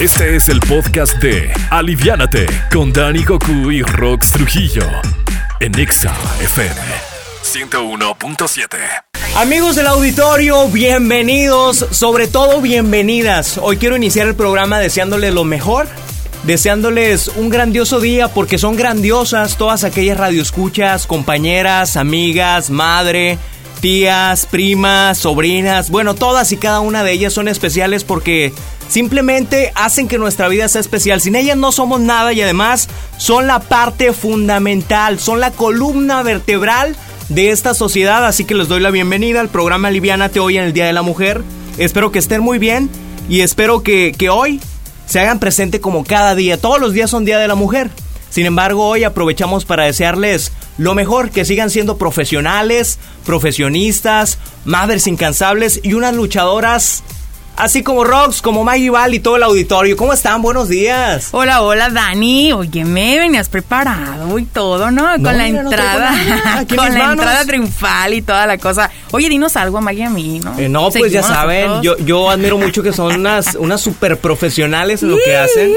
Este es el podcast de Aliviánate con Dani Goku y Rox Trujillo en Exa FM 101.7. Amigos del auditorio, bienvenidos, sobre todo bienvenidas. Hoy quiero iniciar el programa deseándoles lo mejor, deseándoles un grandioso día porque son grandiosas todas aquellas radioescuchas, compañeras, amigas, madre, tías, primas, sobrinas, bueno, todas y cada una de ellas son especiales porque simplemente hacen que nuestra vida sea especial. Sin ellas no somos nada y además son la parte fundamental, son la columna vertebral de esta sociedad, así que les doy la bienvenida al programa Livianate hoy en el Día de la Mujer. Espero que estén muy bien y espero que, que hoy se hagan presente como cada día. Todos los días son Día de la Mujer. Sin embargo, hoy aprovechamos para desearles lo mejor, que sigan siendo profesionales, profesionistas, madres incansables y unas luchadoras Así como Rox, como Maggie Val y todo el auditorio. ¿Cómo están? Buenos días. Hola, hola, Dani. Oye, me venías preparado y todo, ¿no? Con la entrada. con la entrada triunfal y toda la cosa. Oye, dinos algo, Maggie, a mí, ¿no? Eh, no, pues ya saben, yo, yo admiro mucho que son unas, unas super profesionales en lo que hacen.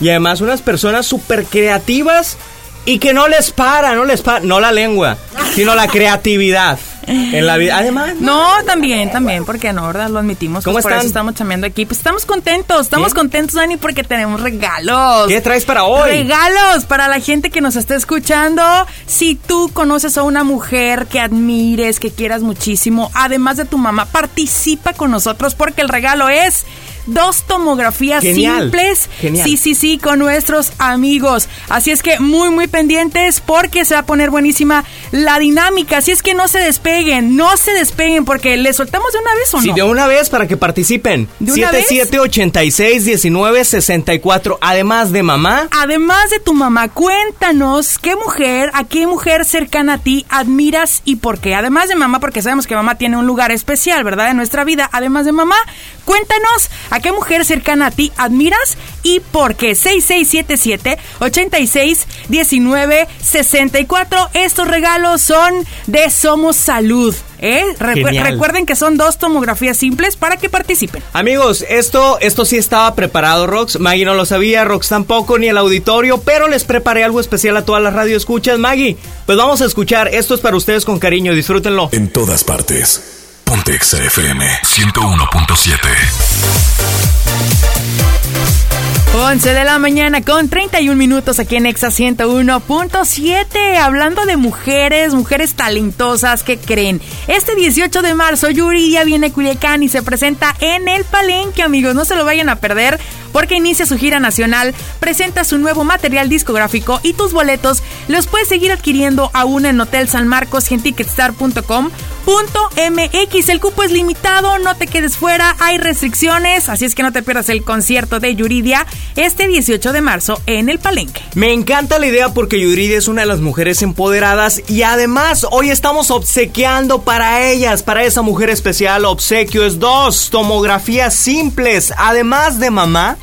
Y además unas personas súper creativas y que no les para, no les para, no la lengua, sino la creatividad en la vida. Además. No, también, también, porque no, ¿verdad? Lo admitimos. ¿Cómo pues por eso estamos chambeando aquí. Pues estamos contentos, estamos contentos, Dani, porque tenemos regalos. ¿Qué traes para hoy? Regalos para la gente que nos está escuchando. Si tú conoces a una mujer que admires, que quieras muchísimo, además de tu mamá, participa con nosotros porque el regalo es dos tomografías Genial. simples. Genial. Sí, sí, sí, con nuestros amigos. Así es que muy, muy pendientes porque se va a poner buenísima la dinámica. Así es que no se despeguen, no se despeguen porque les soltamos de una vez o no. Sí, de una vez para que participen. ¿De una vez? 77861964. Además de mamá. Además de tu mamá, cuéntanos qué mujer, a qué mujer cercana a ti admiras y por qué. Además de mamá, porque sabemos que mamá tiene un lugar especial, ¿verdad? En nuestra vida. Además de mamá, cuéntanos a qué mujer cercana a ti admiras y por qué. 6677 86 19 64. Estos regalos son de Somos Salud. ¿eh? Recu- Genial. recuerden que son dos tomografías simples para que participen. Amigos, esto, esto sí estaba preparado, Rox. Maggie no lo sabía, Rox tampoco, ni el auditorio, pero les preparé algo especial a todas las radioescuchas. Maggie, pues vamos a escuchar. Esto es para ustedes con cariño, disfrútenlo. En todas partes. Ponte Exa FM 101.7. 11 de la mañana con 31 minutos aquí en Exa 101.7. Hablando de mujeres, mujeres talentosas que creen. Este 18 de marzo Yuridia viene a Culiacán y se presenta en el Palenque, amigos. No se lo vayan a perder porque inicia su gira nacional, presenta su nuevo material discográfico y tus boletos los puedes seguir adquiriendo aún en Hotel San Marcos y en ticketstar.com.mx. El cupo es limitado, no te quedes fuera, hay restricciones, así es que no te pierdas el concierto de Yuridia este 18 de marzo en el Palenque. Me encanta la idea porque Yuridia es una de las mujeres empoderadas y además hoy estamos obsequiando para ellas, para esa mujer especial, obsequio es dos tomografías simples. Además de mamá,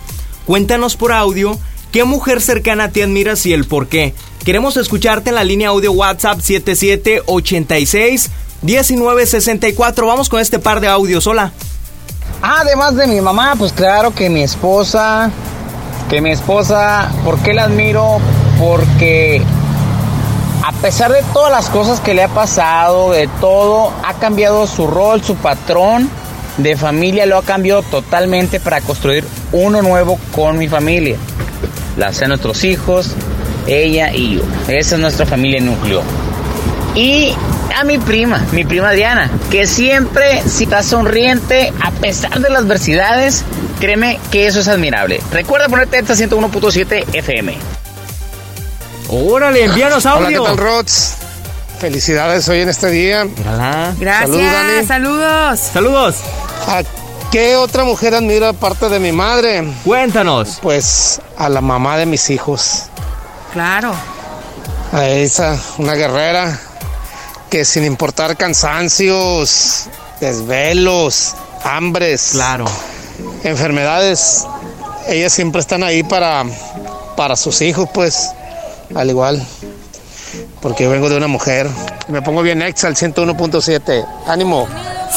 cuéntanos por audio qué mujer cercana te admiras y el por qué. Queremos escucharte en la línea audio WhatsApp 7786 1964. Vamos con este par de audios. Hola. Además de mi mamá, pues claro que mi esposa, que mi esposa, ¿por qué la admiro? Porque a pesar de todas las cosas que le ha pasado, de todo, ha cambiado su rol, su patrón de familia lo ha cambiado totalmente para construir uno nuevo con mi familia. La sé nuestros hijos, ella y yo. Esa es nuestra familia núcleo. Y a mi prima, mi prima Diana, que siempre si está sonriente a pesar de las adversidades, créeme que eso es admirable. Recuerda ponerte esta 101.7 FM. Órale, envíanos Hola, ¿qué audio. tal, Rods? Felicidades hoy en este día. Mírala. Gracias, Salud, Dani. saludos. Saludos. ¿A qué otra mujer admiro aparte de mi madre? Cuéntanos. Pues a la mamá de mis hijos. Claro. A esa, una guerrera que sin importar cansancios, desvelos, hambres, Claro. enfermedades, ellas siempre están ahí para, para sus hijos, pues, al igual. Porque yo vengo de una mujer. Me pongo bien exa al 101.7. Ánimo.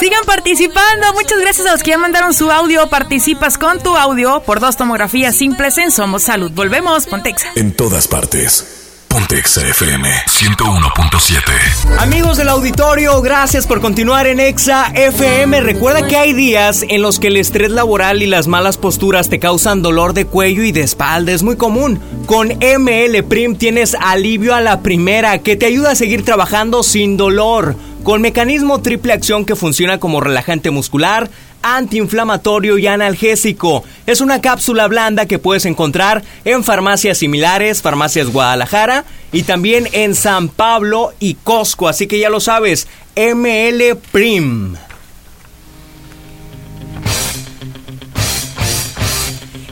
Sigan participando. Muchas gracias a los que ya mandaron su audio. Participas con tu audio por dos tomografías simples en Somos Salud. Volvemos, Pontexa. En todas partes. Pontexa FM 101.7. Amigos del auditorio, gracias por continuar en Exa FM. Recuerda que hay días en los que el estrés laboral y las malas posturas te causan dolor de cuello y de espalda. Es muy común. Con ML Prim tienes alivio a la primera que te ayuda a seguir trabajando sin dolor. Con mecanismo triple acción que funciona como relajante muscular antiinflamatorio y analgésico. Es una cápsula blanda que puedes encontrar en farmacias similares, farmacias Guadalajara y también en San Pablo y Costco. Así que ya lo sabes, ML Prim.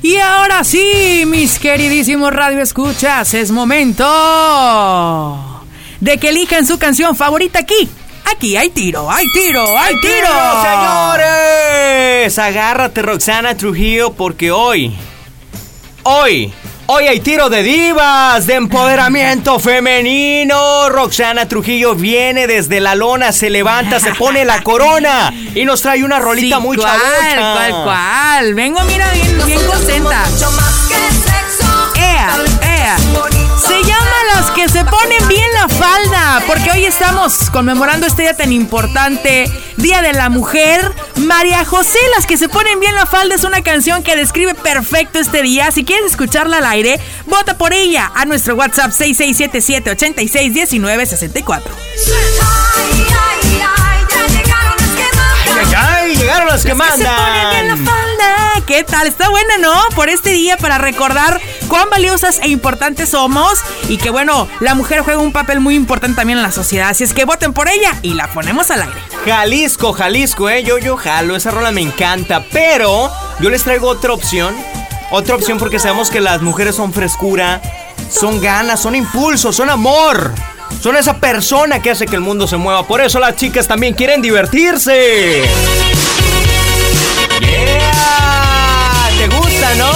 Y ahora sí, mis queridísimos radio escuchas, es momento de que elijan su canción favorita aquí Aquí hay tiro, hay tiro, hay tiro. señores! Agárrate, Roxana Trujillo, porque hoy, hoy, hoy hay tiro de divas, de empoderamiento femenino. Roxana Trujillo viene desde la lona, se levanta, se pone la corona y nos trae una rolita muy ¿cuál, ¿Cuál, cuál? Vengo, mira, bien, bien contenta. Ea, ea. Se llama Las que se ponen bien la falda, porque hoy estamos conmemorando este día tan importante, Día de la Mujer. María José, Las que se ponen bien la falda es una canción que describe perfecto este día. Si quieres escucharla al aire, vota por ella a nuestro WhatsApp 6677 861964. Ay, ay, ay, llegaron las que mandan. Se ponen bien la falda. ¿Qué tal? Está buena, ¿no? Por este día para recordar cuán valiosas e importantes somos y que bueno, la mujer juega un papel muy importante también en la sociedad. Así es que voten por ella y la ponemos al aire. Jalisco, Jalisco, eh. Yo, yo jalo, esa rola me encanta. Pero yo les traigo otra opción. Otra opción porque sabemos que las mujeres son frescura, son ganas, son impulso, son amor. Son esa persona que hace que el mundo se mueva. Por eso las chicas también quieren divertirse. ¿Te gusta, no?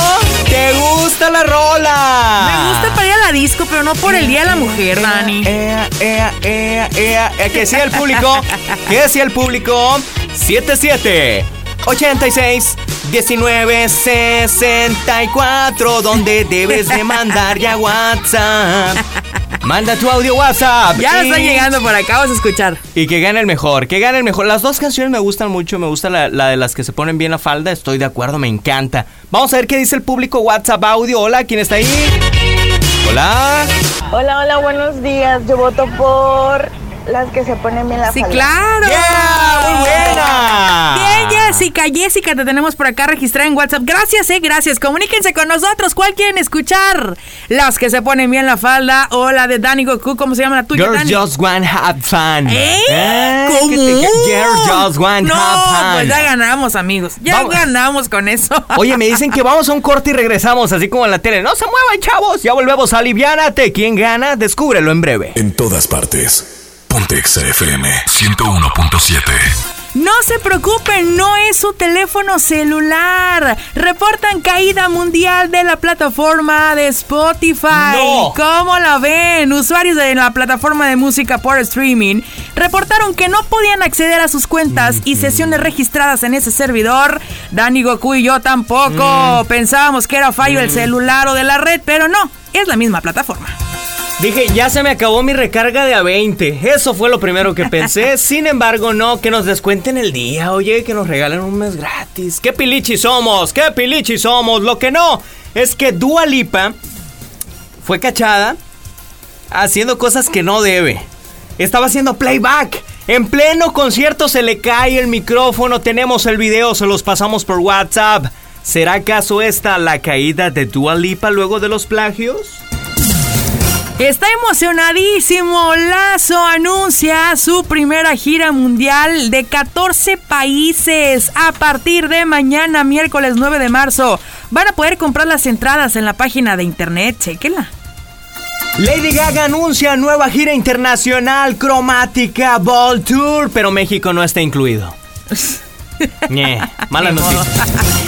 ¿Te gusta la rola? Me gusta para ir a la disco, pero no por el Día de la Mujer, Dani. Ea, ea, ea, ea, ¿Qué decía el público? ¿Qué decía el público? 77 86 19 64 donde debes de mandar ya WhatsApp. Manda tu audio WhatsApp. Ya están llegando por acá, vamos a escuchar. Y que gane el mejor, que gane el mejor. Las dos canciones me gustan mucho, me gusta la, la, de las que se ponen bien la falda, estoy de acuerdo, me encanta. Vamos a ver qué dice el público WhatsApp audio. Hola, ¿quién está ahí? Hola. Hola, hola, buenos días. Yo voto por las que se ponen bien la Sí, falda. claro. Yeah, muy buena. Bien, Jessica, Jessica, te tenemos por acá registrada en WhatsApp. Gracias, eh, gracias. Comuníquense con nosotros. ¿Cuál quieren escuchar? Las que se ponen bien la falda o la de Danny Goku, ¿cómo se llama la tuya, Girls Dani? just want have fun. ¿Eh? ¿Qué ¿Cómo? Girls just want no, have fun. pues ya ganamos, amigos. Ya Vamos. ganamos con eso. Oye, me dicen que vamos a un corte y regresamos, así como en la tele. No se muevan, chavos. Ya volvemos a Aliviánate. ¿Quién gana? Descúbrelo en breve. En todas partes. Pontexa FM 101.7. No se preocupen, no es su teléfono celular. Reportan caída mundial de la plataforma de Spotify. No. ¿Cómo la ven? Usuarios de la plataforma de música por streaming reportaron que no podían acceder a sus cuentas y sesiones registradas en ese servidor. Dani Goku y yo tampoco. Pensábamos que era fallo del celular o de la red, pero no, es la misma plataforma. Dije, ya se me acabó mi recarga de A20. Eso fue lo primero que pensé. Sin embargo, no, que nos descuenten el día. Oye, que nos regalen un mes gratis. ¡Qué pilichi somos! ¡Qué pilichi somos! Lo que no es que Dua Lipa fue cachada haciendo cosas que no debe. Estaba haciendo playback. En pleno concierto se le cae el micrófono. Tenemos el video, se los pasamos por WhatsApp. ¿Será acaso esta la caída de Dua Lipa luego de los plagios? Está emocionadísimo. Lazo anuncia su primera gira mundial de 14 países a partir de mañana, miércoles 9 de marzo. Van a poder comprar las entradas en la página de internet. Chequenla. Lady Gaga anuncia nueva gira internacional cromática Ball Tour, pero México no está incluido. Ñe, mala noticia.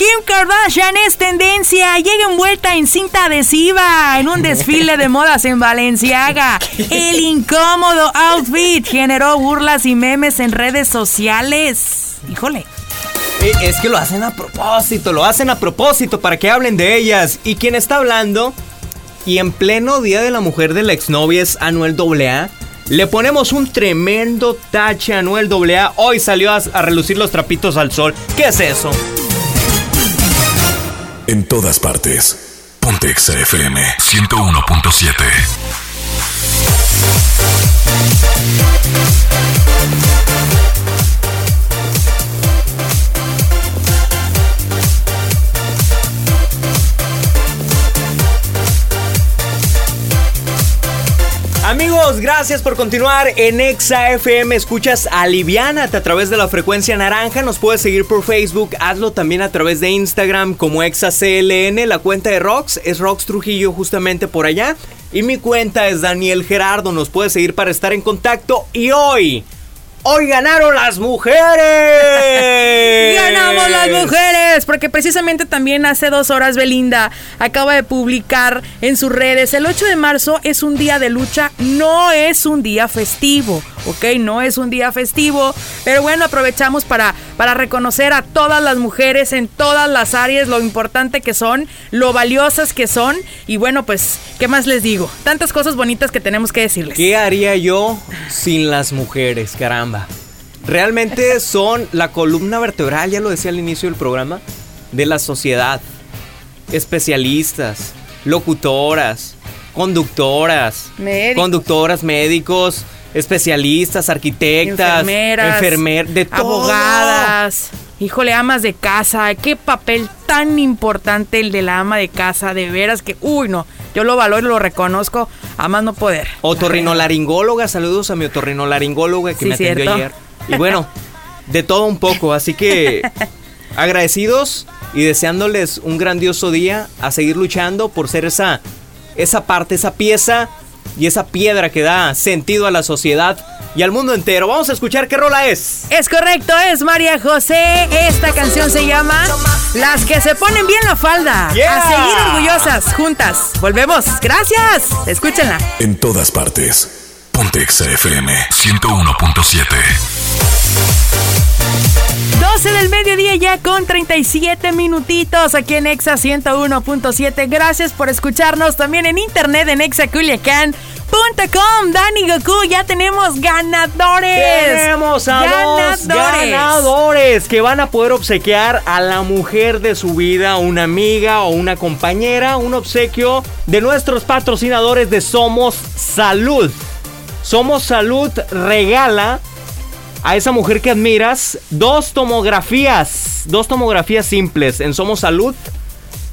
Kim Kardashian es tendencia. Llega envuelta en cinta adhesiva en un desfile de modas en Valenciaga. El incómodo outfit generó burlas y memes en redes sociales. Híjole. Es que lo hacen a propósito, lo hacen a propósito para que hablen de ellas. ¿Y quién está hablando? Y en pleno Día de la Mujer de la exnovia es Anuel AA. Le ponemos un tremendo tache a Anuel AA. Hoy salió a, a relucir los trapitos al sol. ¿Qué es eso? En todas partes. Pontexa FM 101.7. Amigos, gracias por continuar en Exa FM. Escuchas Aliviánate a través de la frecuencia naranja. Nos puedes seguir por Facebook. Hazlo también a través de Instagram como ExaCLN. La cuenta de Rox es Rox Trujillo justamente por allá. Y mi cuenta es Daniel Gerardo. Nos puedes seguir para estar en contacto. Y hoy, hoy ganaron las mujeres. ¡Ganamos las mujeres! Porque precisamente también hace dos horas Belinda acaba de publicar en sus redes, el 8 de marzo es un día de lucha, no es un día festivo, ¿ok? No es un día festivo, pero bueno, aprovechamos para, para reconocer a todas las mujeres en todas las áreas, lo importante que son, lo valiosas que son, y bueno, pues, ¿qué más les digo? Tantas cosas bonitas que tenemos que decirles. ¿Qué haría yo sin las mujeres? Caramba. Realmente son la columna vertebral, ya lo decía al inicio del programa, de la sociedad. Especialistas, locutoras, conductoras, Médicos. conductoras, médicos, especialistas, arquitectas, enfermeras, enfermer- de todo. abogadas. Híjole, amas de casa, qué papel tan importante el de la ama de casa, de veras que, uy, no, yo lo valoro y lo reconozco, a más no poder. Otorrinolaringóloga, saludos a mi otorrinolaringóloga que Sí, me atendió cierto. ayer. Y bueno, de todo un poco, así que agradecidos y deseándoles un grandioso día a seguir luchando por ser esa esa parte, esa pieza y esa piedra que da sentido a la sociedad y al mundo entero. Vamos a escuchar qué rola es. Es correcto, es María José. Esta canción se llama Las que se ponen bien la falda. Yeah. A seguir orgullosas, juntas. Volvemos. Gracias. Escúchenla. En todas partes. Pontexa FM 101.7. 12 del mediodía ya con 37 minutitos aquí en Exa 101.7. Gracias por escucharnos también en internet en exaculiacan.com. Dani Goku, ya tenemos ganadores. Tenemos a dos ganadores que van a poder obsequiar a la mujer de su vida, una amiga o una compañera, un obsequio de nuestros patrocinadores de Somos Salud. Somos Salud regala a esa mujer que admiras dos tomografías, dos tomografías simples en Somos Salud.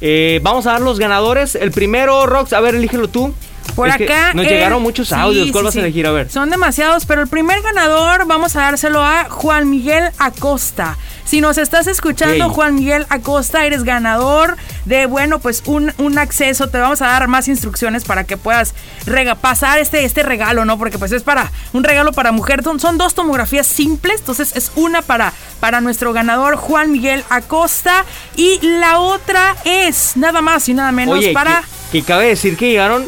Eh, vamos a dar los ganadores. El primero, Rox, a ver, elígelo tú. Por Es acá. nos llegaron muchos sí, audios. ¿Cuál sí, vas sí. a elegir? A ver. Son demasiados, pero el primer ganador vamos a dárselo a Juan Miguel Acosta. Si nos estás escuchando. Juan Miguel Acosta, eres ganador de, bueno, pues un, un acceso. Te vamos a dar más instrucciones para que puedas rega pasar este, este regalo, ¿no? Porque pues es para un regalo para mujer. Son, son dos tomografías simples, entonces es una para, para nuestro ganador Juan Miguel Acosta y la otra es nada más y nada menos Oye, para... que, que cabe decir que llegaron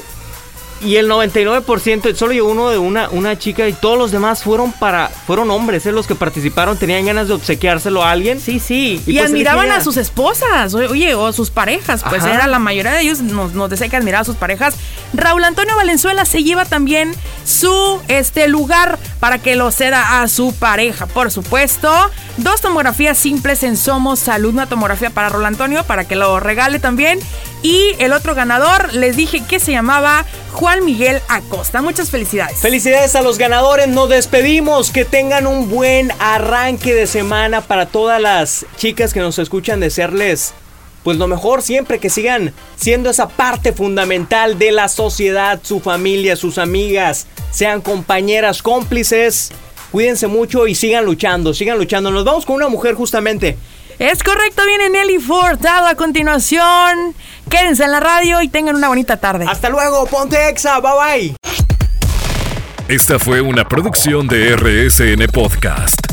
y el 99%, solo llegó uno de una, una chica y todos los demás fueron para fueron hombres, ¿eh? los que participaron tenían ganas de obsequiárselo a alguien. Sí, sí. Y Y, pues admiraban elegía- a sus esposas, oye, o sus parejas. Pues Ajá. era la mayoría de ellos nos, nos decía que admiraba a sus parejas. Raúl Antonio Valenzuela se lleva también su este lugar para que lo ceda a su pareja, por supuesto. Dos tomografías simples en Somos Salud, una tomografía para Raúl Antonio para que lo regale también. Y el otro ganador, les dije que se llamaba Juan Miguel Acosta. Muchas felicidades. Felicidades a los ganadores, nos despedimos, que tengan un buen arranque de semana para todas las chicas que nos escuchan, desearles pues lo mejor siempre, que sigan siendo esa parte fundamental de la sociedad, su familia, sus amigas, sean compañeras, cómplices, cuídense mucho y sigan luchando, sigan luchando. Nos vamos con una mujer justamente. Es correcto, viene Nelly Furtado a continuación. Quédense en la radio y tengan una bonita tarde. Hasta luego, ponte exa, bye bye. Esta fue una producción de RSN Podcast.